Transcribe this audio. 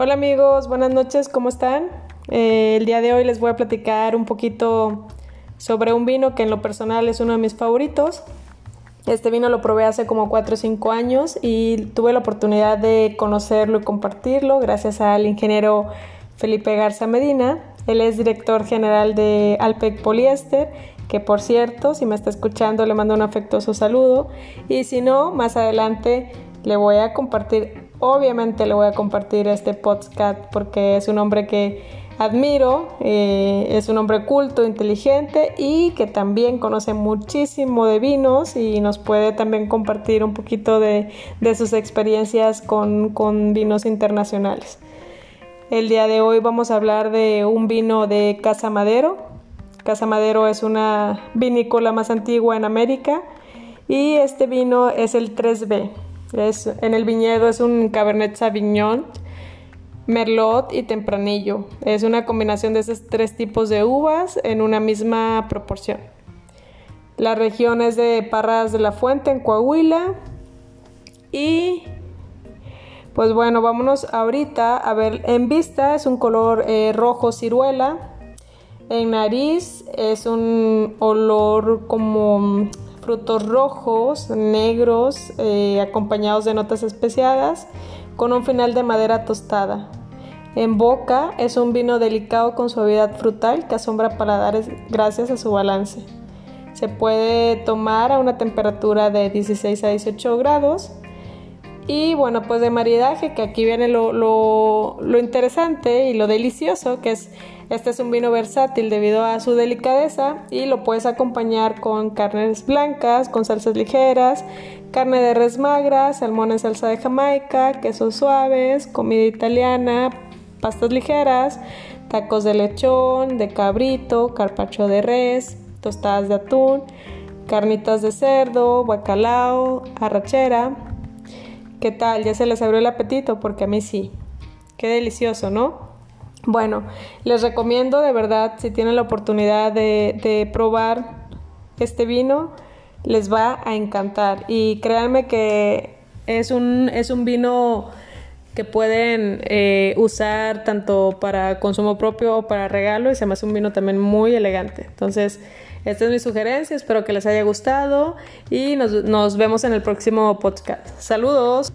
Hola amigos, buenas noches, ¿cómo están? Eh, el día de hoy les voy a platicar un poquito sobre un vino que en lo personal es uno de mis favoritos. Este vino lo probé hace como 4 o 5 años y tuve la oportunidad de conocerlo y compartirlo gracias al ingeniero Felipe Garza Medina. Él es director general de Alpec Poliéster, que por cierto, si me está escuchando, le mando un afectuoso saludo. Y si no, más adelante le voy a compartir Obviamente le voy a compartir este podcast porque es un hombre que admiro, eh, es un hombre culto, inteligente y que también conoce muchísimo de vinos y nos puede también compartir un poquito de, sus experiencias con, con vinos internacionales. El día de hoy vamos a hablar de un vino de Casa Madero. Casa Madero es una vinícola más antigua en América y este vino es el 3B en el viñedo es un Cabernet Sauvignon, Merlot y Tempranillo. Es una combinación de esos tres tipos de uvas en una misma proporción. La región es de Parras de la Fuente en Coahuila. Y pues bueno, vámonos ahorita a ver. En vista es un color eh, rojo ciruela. En nariz es un olor como frutos rojos, negros, eh, acompañados de notas especiadas, con un final de madera tostada. En boca es un vino delicado con suavidad frutal que asombra paladares gracias a su balance. Se puede tomar a una temperatura de 16 a 18 grados. Y bueno, pues de maridaje, que aquí viene lo, lo interesante y lo delicioso, que es este es un vino versátil debido a su delicadeza y lo puedes acompañar con carnes blancas, con salsas ligeras, carne de res magra, salmón en salsa de Jamaica, quesos suaves, comida italiana, pastas ligeras, tacos de lechón, de cabrito, carpacho de res, tostadas de atún, carnitas de cerdo, bacalao, arrachera. ¿Qué tal? Ya se les abrió el apetito porque a mí sí. Qué delicioso, ¿no? Bueno, les recomiendo de verdad, si tienen la oportunidad de, probar este vino, les va a encantar. Y créanme que es un, es un vino que pueden eh, usar tanto para consumo propio o para regalo y se me hace un vino también muy elegante. Entonces, esta es mi sugerencia, espero que les haya gustado y nos, nos vemos en el próximo podcast. Saludos.